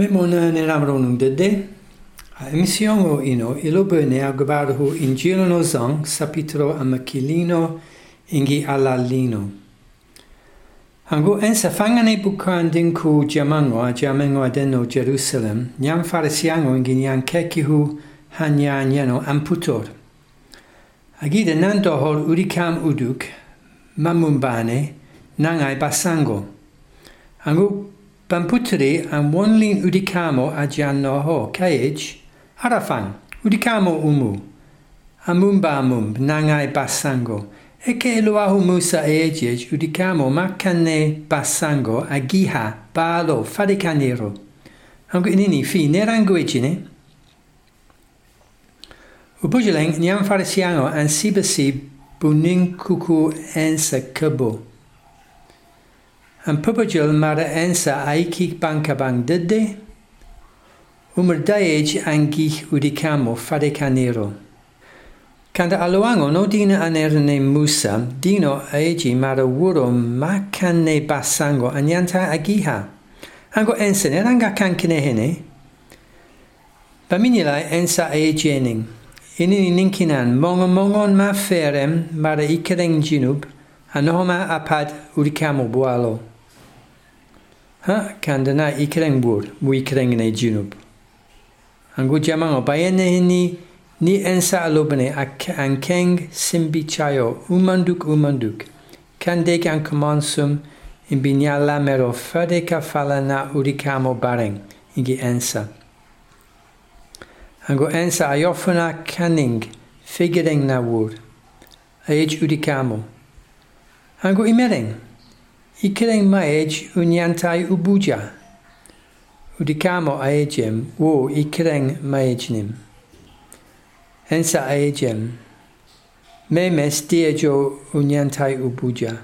Memon ne namronung dede, a emisiongo ino ilube ne agbarhu in girono zang sapitro amakilino ingi alalino. Angu ensa fangane bukan dinku jamango a jamango adeno Jerusalem, nyam farisiango ingi nyan kekihu hanyan yeno amputor. Agide nando hor urikam uduk, mamumbane, nangai basango. Angu Pamputri an wonlin udikamo a jannoho kage arafan udikamo umu amumbamum nangai basango eke loahu musa ejej udikamo makane basango agiha balo fadikanero angu inini fi nerangu ejine Ubujuleng nyam farisiano an sibasi bunin kuku ensa kebo. An puppetjol mar a ensa aikik bankabang didde, umer daej angich udikamo fade canero. Canda aloango no dina anerne musa, dino aegi mara wuro macanne basango anyanta agiha. Ango ensene ranga kankine hene. Baminilai ensa aegening. Inin ninkinan mongo mongon ma ferem mara ikereng jinub, anohoma apad urikamo bualo. Ha kandana ikreng bur mu ikreng ne junub. Angu jamang o bayene ni ni ensa alobne ak ankeng simbi chayo umanduk umanduk. Kande kan komansum in binyala mero fade ka falana urikamo bareng ingi ensa. Angu ensa ayofuna kaning figureng na wur. Age urikamo. Angu imereng Ikileng maej unyantai ubuja. Udikamo aejem wo ikileng maejnim. Ensa aejem. Memes diejo unyantai ubuja.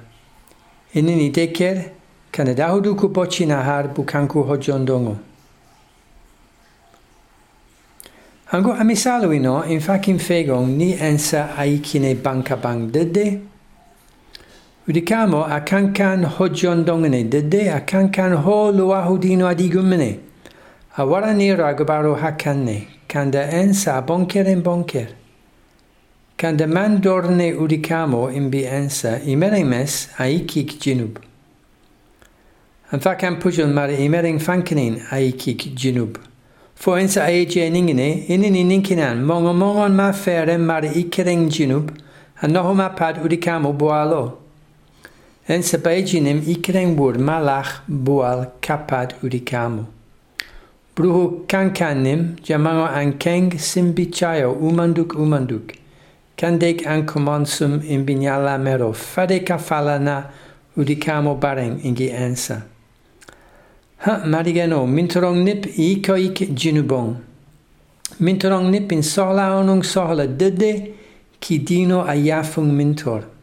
Inini deker kanadahudu kupochi nahar bukanku hojondongo. Ango amisaluino in fakin fegong ni ensa aikine banka bang dede Udikamo akankan de a akankan ho luahudino adigumene. Awarani ragabaro hakanne. Kanda ensa bonker en bonker. Kanda mandorne udikamo imbi ensa imeremes aikik jinub. An fakan pujon mare imering fankenin aikik jinub. Fo ensa aje ningene ininkinan mongo mongon ma ferem mare ikering jinub. Anohoma pad udikamo boalo. En sabaginim ikreng bur malach bual kapad urikamo. Bruhu kankanim jamango ankeng simbichayo umanduk umanduk. Kandek ankomonsum in binyala mero fade kafalana urikamo bareng ingi ensa. Ha marigeno mintorong nip iko ik jinubong. Mintorong nip in sola onung sohla dede ki dino ayafung mintor.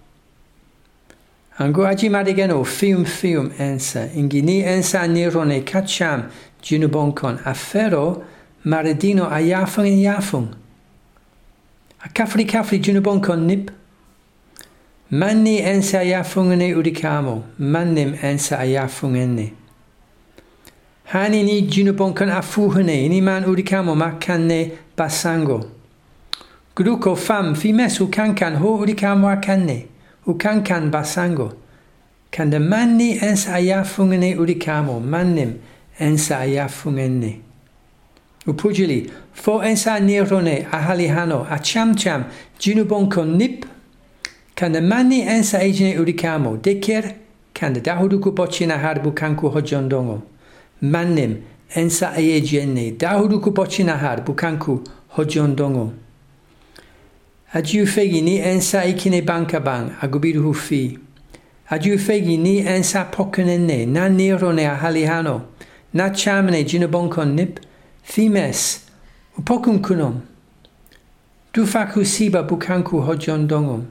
Angu aji madigen o fium fium ensa, ingi ni ensa nirone kacham jinubonkon afero maredino a yafung in yafung. A kafri kafri jinubonkon nip. Manni ensa a yafung ne urikamo, mannim ensa a yafung enne. Hani ni jinubonkon afuhune, ini man urikamo makanne basango. Gruko fam fi mesu kankan ho urikamo akanne. Ukankan basango. Kan de manni ens ayafungene udikamo, mannim ens ayafungene. Upujili, fo ens nirone ahalihano, a cham cham, ginubonko nip. Kan de manni ensa ejene udikamo, deker, kan de dahuduku bocina harbu kanku hojondongo. Mannim ensa ejene? dahuduku bocina harbu kanku hojondongo. Adieu fegini ensa ikine bankaban agubiruhu fi. Adieu fegini ensa pokunenne na nirone ahalihano na chamne jinabonkon nip fimes upokun kunom. Dufaku siba bukanku hojon dongom.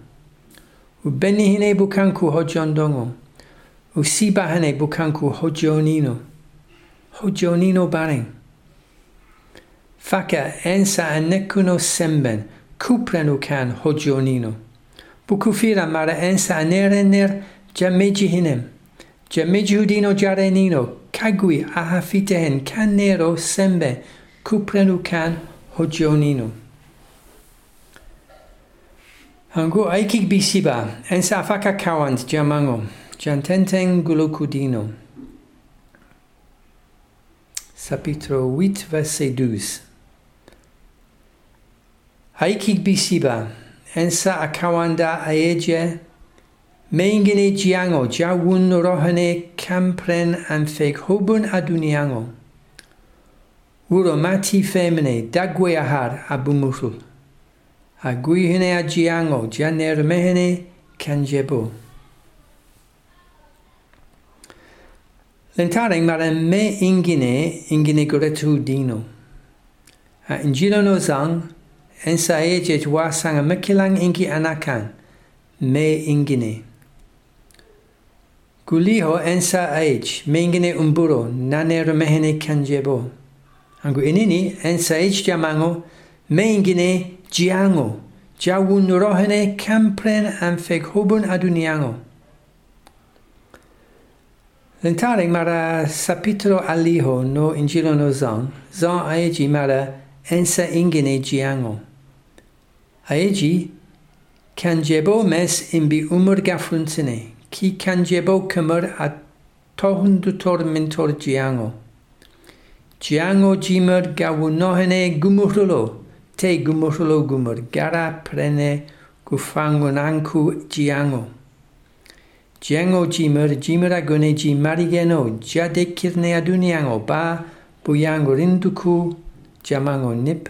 Ubenihine bukanku hojon dongom. Usibahane bukanku hojonino. Hojonino bareng. Faka ensa anekuno semben. kuprenukan hojonino. Bukufira mara ensa anerener jamejihinem. Jamejihudino jarenino kagui can kanero sembe kuprenukan hojonino. Hangu aikik bisiba ensa afaka kawant jamango. jantenteng gulokudino. Sapitro 8 verset 12 Aikig bisiba, ensa akawanda aeje, meingene jiango, jawun rohane kampren an feg hobun aduniango. Uro mati femine, dagwe ahar abumusul. a jiango, janer mehene kanjebo. Lentareng mara me ingine ingine goretu dino. A ingilo no zang, ensa eje wasang a mekilang ingi anakan me ingine. Guliho ensa age, mengine umburo, nane remehene kanjebo. Angu inini ensa age jamango, mengine jiango, jawun rohene kampren amfek hobun aduniango. Lentaring mara sapitro aliho no injilo no zang, zang aegi mara ensa ingine jiango. Aegi kanjebo mes imbi umur gafunsine, ki kanjebo kamar a tohundutor mentor jiango. Jiango jimur gawunohene gumurulo, te gumurulo gumur, gara prene gufangunanku jiango. Jiango jimur jimur agune ji marigeno, jade kirne aduniango, ba buyango rinduku, jamango nip.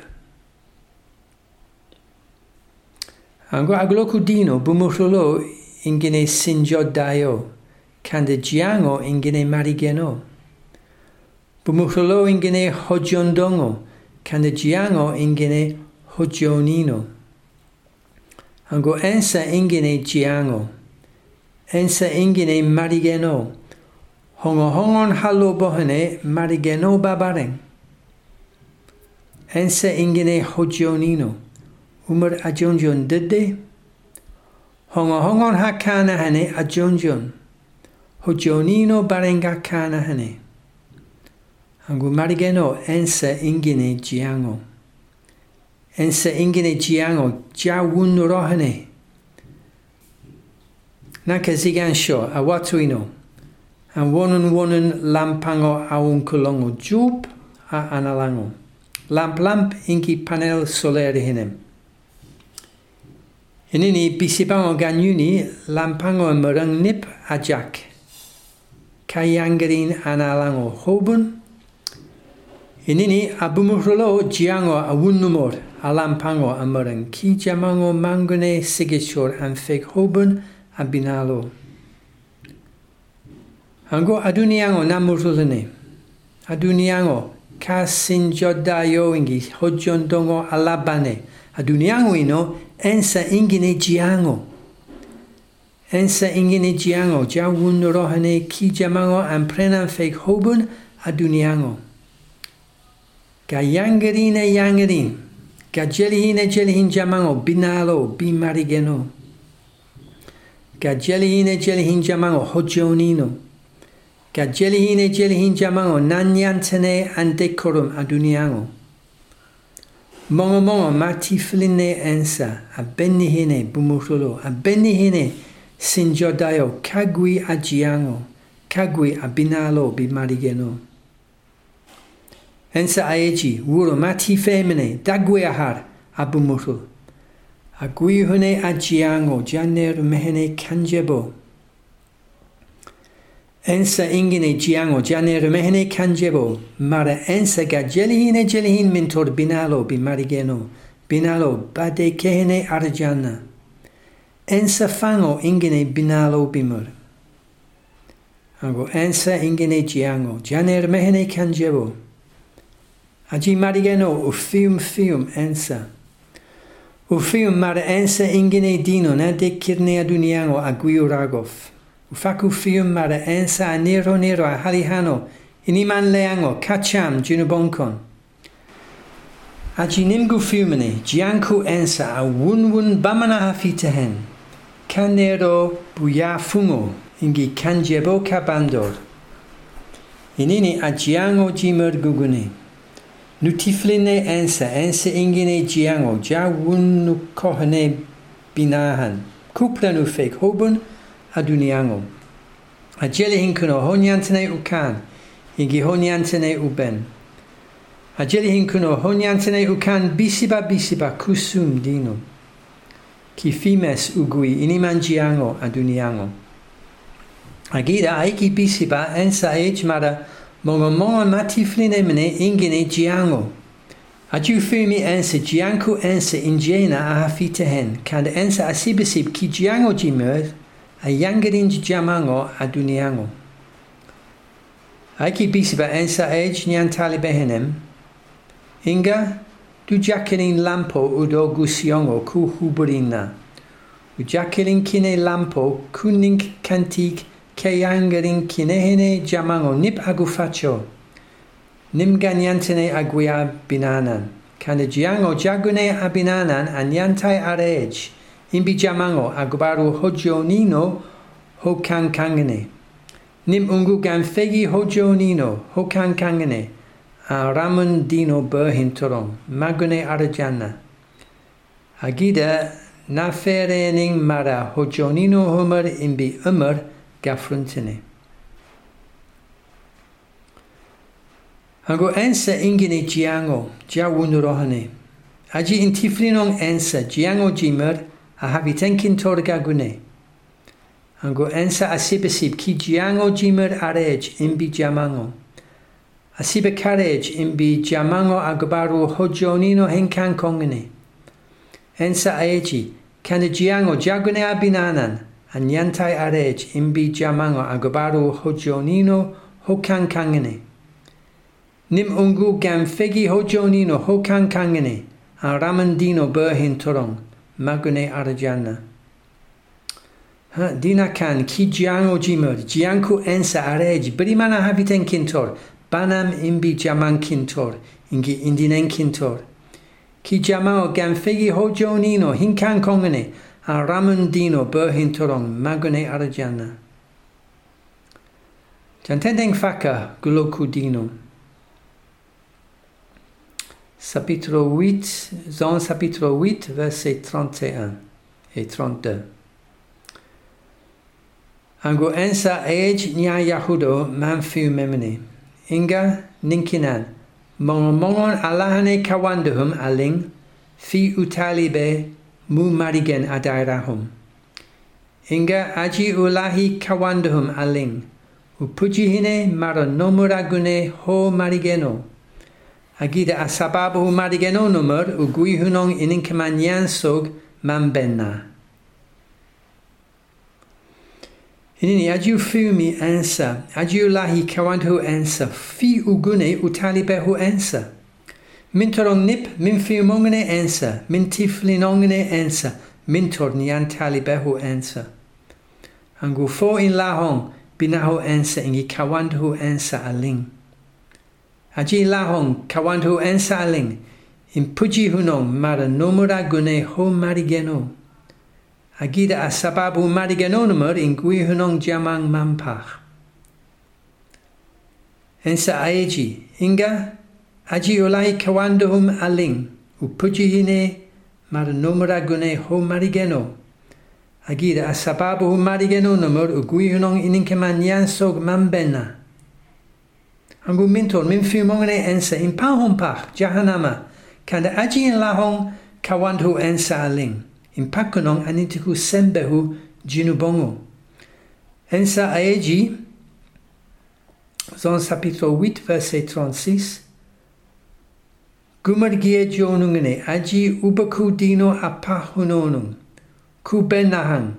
Ango agloku dino bumusolo ingine sinjo daio, kande giango ingine marigeno. Bumusolo ingine hojondongo, kande giango ingine hojonino. Ango ensa ingine giango, ensa ingine marigeno. Hongo hongon halo bohene marigeno babareng. Ensa ingine hojonino. umar ajunjun diddi. Honga hongon ha kana hane ajunjun. Hojonino barenga kana hane. Angu marigeno ense ingine jiango. Ense ingine jiango jawun rohane. a watuino, And wonun wonun lampango aunkulongo jupe a analango. Lamp lamp inki panel solar hinem. Inini bisipango ganyuni lampango merang nip ajak. Kayangarin analango hobun. Inini abumurulo jiango awunumor alampango amerang ki jamango mangune sigishor an fek hobun abinalo. Ango aduniango namurulene. Aduniango ka sinjodayo ingi hojondongo alabane. Aduniango ino انسى انجني جيانو انسى انجني جيانو جاون روحني كي جمانو امبرنان فيك هوبن ادونيانو كيانجرين يانجرين كجلهين جلهين جمانو بنالو بماريجنو كجلهين جلهين جمانو هجونينو كجلهين جلهين جمانو نانيانتني اندكرم ادونيانو Mongo mongo mati filine ensa a benni hine bumurulo a benni hine sinjodayo kagwi a kagwi abinalo bimarigeno. Ensa aeji wuro mati femine dagwe ahar a bumutul. A gui hune ajiango janer mehene kanjebo ensa ingine giango giane rumehne kanjebo mara ensa gajelihine jelihin mentor binalo bi marigeno binalo bade kehene arjana. Ensa fango ingine binalo bimur ago ensa ingine giango giane rumehne kanjebo aji marigeno ufium fium ensa. Ufium mara ensa ingine dino na dekirne aduniango aguiuragov Ufaku fium mara ensa nero a halihano, iniman leango, kacham, junubonkon. Aji nimgu fiumene, jianku ensa a wun wun bamana hafitehen, kanero buya fungo, ingi kanjebo kabandor. Inini a jiango jimur gugune. Nutifline ensa, ensa ingine jiango, ja wunu kohane binahan. Kupla nu fake hobun aduniango. A jele hinkuno honyantene ukan, ingi honyantene uben. A jele hinkuno honyantene ukan bisiba bisiba kusum dino. Ki fimes ugui iniman jiango aduniango. Agida aiki bisiba ensa age mara mongo mongo matifline mene ingine jiango. Aju fumi ensa jianku ensa injena ahafite hen, kanda ensa asibisib ki jiango jimer, a ayangirin jamango aduniango. Aiki bisiba ensa age nyan talibehenem, inga du jakirin lampo udo gusiongo ku huburina, u jakirin kine lampo kunink kantik keyangirin kinehene jamango nip agufacho, nim ganyantene aguia binanan, kanajiango jagune abinanan anyantai arej, in jamango agbaru hojonino ho kangkangene nim ungu gan fegi hojonino ho kangkangene a ramon dino berhin turon magune arajana agida na mara hojonino homer in bi umer gafruntene. Ago ensa ingine jiango, jia wunurohane. Aji intiflinong ensa, jiango jimer, a habitenkin torga gune. Ango ensa asibesib ki giango jimer arej imbi jamango. Asibe karej imbi jamango agbaru hojonino henkan kongene. Ensa aeji, kana giango jagune abinanan, anyantai arej imbi jamango agabaru hojonino hokankangene. Nim ungu gam fegi hojonino hokankangene a ramandino berhin torong magune arajana. Dinakan ki jiango jimur, jianku ensa arej, brimana habiten kintor, banam imbi jaman kintor, ingi indinen kintor. Ki jamao ganfegi hojo nino, hinkan kongane, a ramundino berhintorong, magune arajana. Jantendeng faka gulokudinum. chapitre 8, Jean chapitre 8, verset 31 et 32. Ango ensa age nya yahudo man fiu memene. Inga ninkinan. Mongon mongon alahane kawanduhum aling fi utalibe mu marigen adairahum. Inga aji ulahi kawanduhum aling. Upujihine maro nomuragune ho marigeno. Agida asababu marigeno numur uguihunong ininkamanyan sog mambenna. Inini ajiu fiumi ansa, ajiu lahi kawandahu ansa, fi ugune utalibehu ansa. Mintorong nip min fiumongene ensa, min tiflinongene ensa, mintor nian talibehu ensa. Angu fo in lahong binahu ensa ingi kawandu ensa aling. Aji lahong kawantu ensaling in puji hunong mara nomura gune ho marigeno. Agida a sababu marigeno numur in gui hunong jamang mampach. Ensa aeji inga aji olai kawanduhum aling u puji hine mara nomura gune ho marigeno. Agida a sababu marigeno numur u gui hunong ininkeman nyansog mambena. Angu mintor min fumongene ensa in pach jahanama, kanda aji in lahong kawandu ensa aling, in pakunong anitiku sembehu jinubongo. Ensa aeji, zon chapitre 8, verset 36, Gumargie jonungene aji ubaku dino benahang.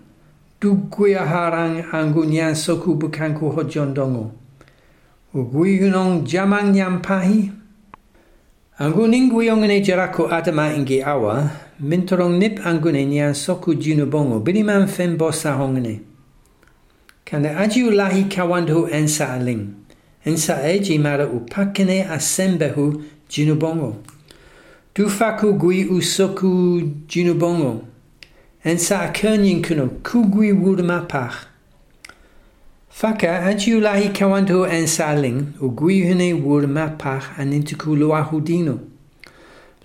Du guyaharang angunyan soku bukanku hojondongo. uguigunong jamang nyampahi. Angun inguyong ne jarako adama ingi awa, mintorong nip angune nyan soku jinu bongo biliman fen bosa hongne. Kanda aji ulahi kawandhu ensa aling. Ensa eji mara upakene asembehu jinu bongo. Dufaku gui usoku jinu bongo. Ensa akernyin kuno kugui wurma pach. Faka atiulahi kawanto en saling o guihune wur mapach an intuku loahudino.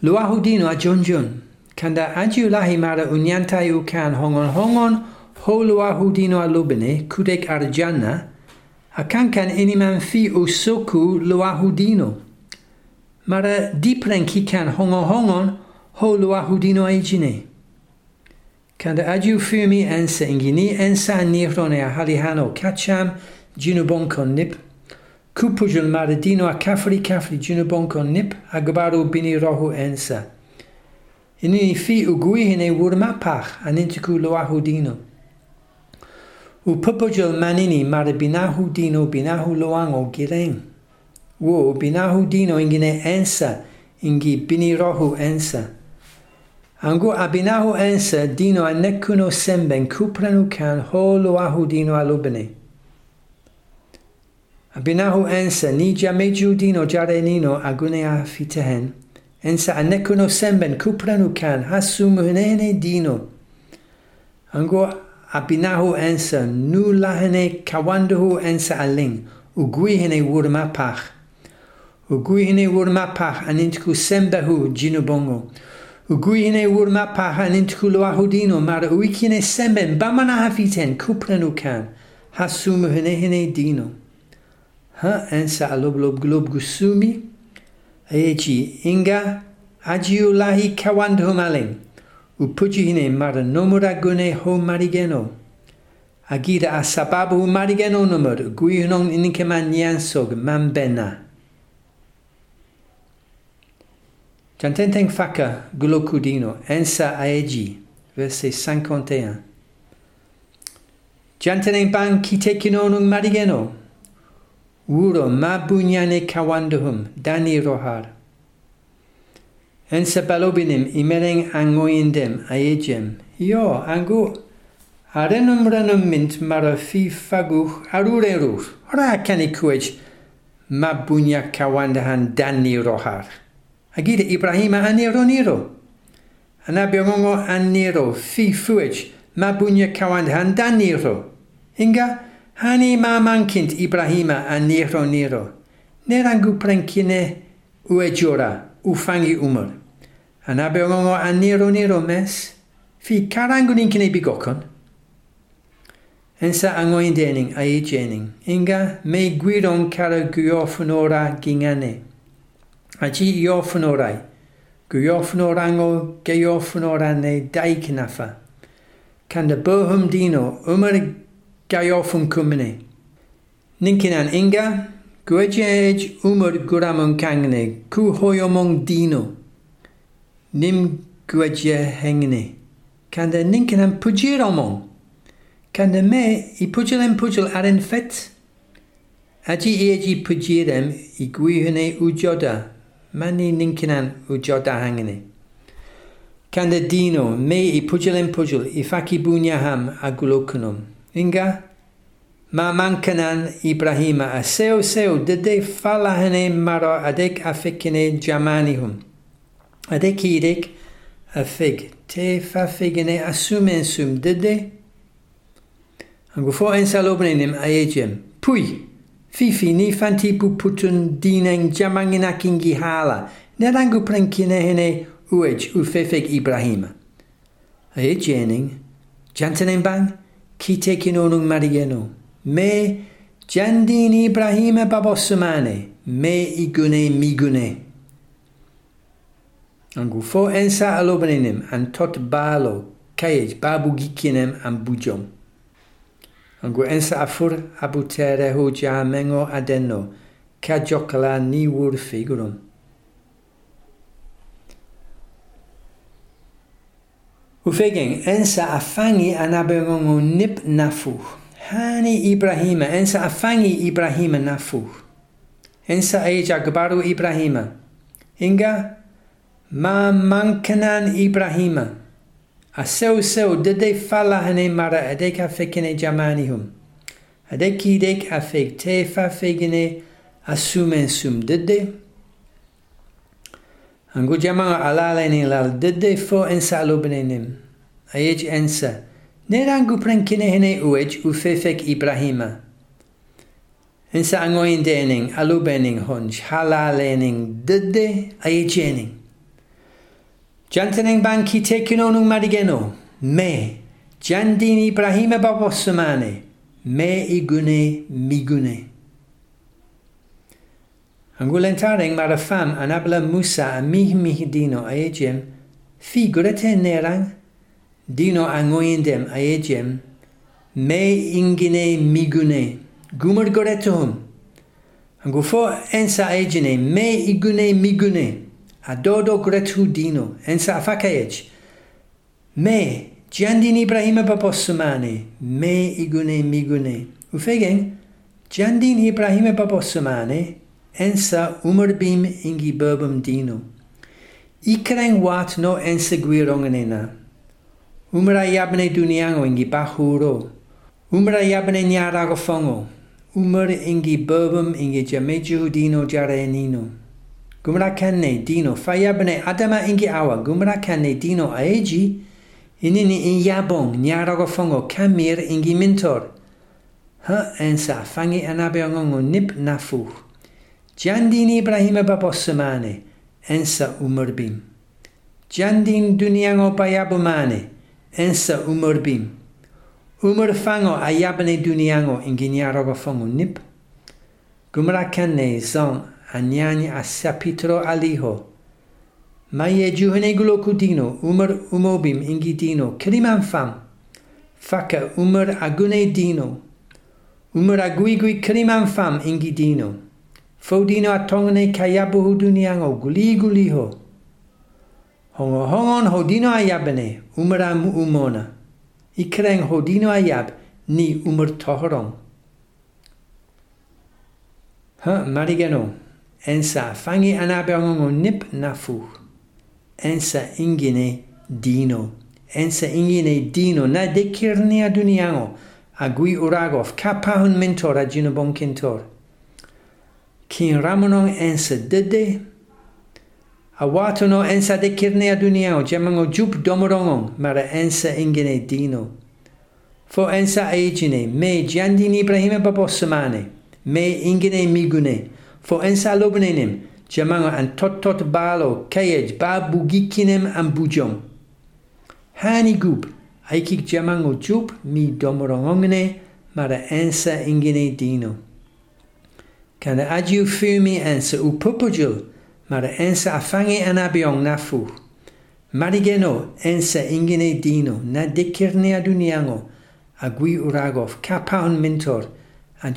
Loahudino a junjun. Kanda atiulahi mara unyantai u kan hongon hongon ho loahudino a lubene kudek arjana a kankan iniman fi u soku loahudino. Mara dipren ki kan hongon hongon ho loahudino a ijine. Kan de adju fumi ense ingini ensa nirron e a halihano kacham jinubon kon nip. Kupujul maradino a kafri kafri jinubon kon nip agbaru bini rohu ensa. Ini fi ugui hine wurma pach anintiku loahu dino. U pupujul manini marabinahu dino binahu loango gireng. Wo binahu dino ingine ensa ingi bini rohu ensa. Angu abinahu ense dino a nekkuno semben kupranu kan holo ahu dino alubene. Abinahu ense ni jameju dino jarenino agunea fitehen. Ense a nekkuno semben kupranu kan hasumuhunene dino. Angu abinahu ense nu lahene kawanduhu ense aling uguihene wurma pach. Uguihene wurma pach anintku sembehu jino bongo. Uguine urma pahan intkuloa hodino mar uikine semben bamana hafiten kuprenukan hasum hene hene dino. Ha ensa aloblob glob gusumi eji inga ajiulahi kawandhomalin upujihine mara nomura gune ho marigeno. Agira asababu marigeno nomur guihnong inikeman yansog mambena. Jantenteng faca gulokudino ensa aegi, verse 51. Jantenen ban kitekinonung marigeno, uro mabunyane kawanduhum dani rohar. Ensa balobinim imereng angoindem aegem, io angu arenum renum mint marafi faguch arurerur, ora canicweg mabunya kawandahan dani rohar. Agida Ibrahima aniro niro. Anabiongo aniro fi fuej mabunya kawand handaniro. Inga hani ma mankint Ibrahima aniro niro. Nerangu prenkine uejora ufangi umur. Anabiongo aniro niro mes fi karangu ninkine bigokon. Ensa angoindening aijening. Inga me guidon kara guyofunora gingane. A ti i offen o'r rai. Gwy offen o'r ango, gei offen o'r anne, dau cynafa. Can dy bohym dino, ymwyr gai offen cwmni. Ninkin an inga, gwedjej ymwyr gwramon cangne, cw hoi omong dino. Nim gwedje hengni. Can dy ninkin an pwjir omong. Can dy me i pwjil en pwjil ar en ffet. Adi i egi pwjirem i gwyhyne u joda. Mani ninkinan u joda hangene. Kanda dino, me i pujilen pujil, i faki bunya ham agulokunum. Inga, ma mankanan Ibrahima, a seo seo, dede falahane maro adek afikine jamanihum. Adek idek afig, te fa figine asumen sum, dede? Angu fo ensalobenim aegem, pui, Fifini fantipu putun dinen jamanginakingi hala, nerangu prankinehene uej ufefek Ibrahima. E jening, jantenen bang, kitekin onung marieno, me jandin Ibrahima babosumane, me igune migune. Angu fo ensa alobenenem an tot balo, kaiej babu gikinem ambujom. Bujom. Angu ensa afur abutere hu mengo adeno, ka jokala ni wur figurum. Ufegeng, ensa afangi anabengongo nip nafu. Hani Ibrahima, ensa afangi Ibrahima nafu. Ensa eja gabaru Ibrahima. Inga, ma mankanan Ibrahima. السو سو ددي فالا هني مرة هديك أفكني جمانهم هديك ديك أفك تيفا فيجني أسومن سوم ددي أنجو جمان على ليني لال ددي فو إنسا لبنينم أيج إنسا. نيرانجو برنكني هني أوج وفيفك إبراهيما إنسا أنغوين دينين ألوبينين هونش حالا لينين ددي أيجينين Jantening banki tekinonun marigeno, me, Jandini Ibrahim babosumane, me igune migune. Angulentaren marafam anabla Musa amih mihdino aegem, figurate nerang. dino angoindem aegem, me ingine migune, gumar goretum. Angufo ensa aegene, me igune migune adodo grethudino ensa afakaej me Jandin Ibrahim Babossumane me igune migune. Ufegen Jandin Ibrahim Babossumane ensa umorbim ingi burbum dino. Ikren wat no enseguirongenena umra yabne duniango ingi bahuro. Umra yabne nyaragofongo umr ingi burbum ingi jameju dino jarenino Gumra kenne dino fayabne adama ingi awa. Gumra kenne dino aeji. Inini in yabong nyarago fongo kamir ingi mintor. Ha ensa fangi anabeongongo nip nafu. Jandin Ibrahim babosamane ensa umarbim. Jandin duniango bayabumane ensa umarbim. Umar fango ayabane duniango ingi nyarago fongo nip. Gumra kenne zon anyani asapitro aliho. Maie juhene gulo kudino, umar umobim ingidino kiriman fam. Faka umar agune dino. Umar aguigui kiriman fam ingidino. Fodino atongane kayabuhu duniango guli guliho. Hongo hongon hodino ayabane, umaram umona. Ikreng hodino ayab, ni umar tohorong. Ha, marigeno. Ensa, fangi anabeongo nip nafuh ensa ingine dino. Ensa ingine dino na dekirni aduniango agui uragov kapahun mentor ajino bon kentor kin ramonon ensa dede. Awatono ensa dekirni aduniango jamango jup domorongon mara ensa ingine dino. Fo ensa aegine me jandini ibrahim babosamane me ingine migune fo ensa lobnenim Jamanga an tot balo kayej ba bugikinem an bujom. Hani gub aikik jamango jup mi domorongongne mara ensa ingine dino. Kana ajiu fumi ensa upupujul mara ensa afange anabiong nafu. Marigeno ensa ingine dino na dekirne aduniango agui uragov kapaun mentor an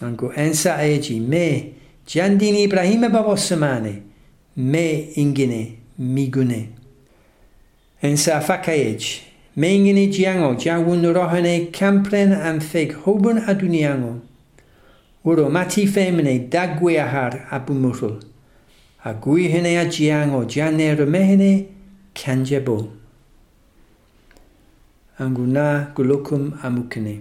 junabon kintor. Angu ensa egi me jandini Ibrahim babosamane me ingine migune. Ensa fakaej me ingine jiango jawun rohane kampren an feg hobun aduniango. Uro mati femine dagwe ahar abumutul. Agui hene a jiango jane remehene kanjebo. Anguna gulukum amukene.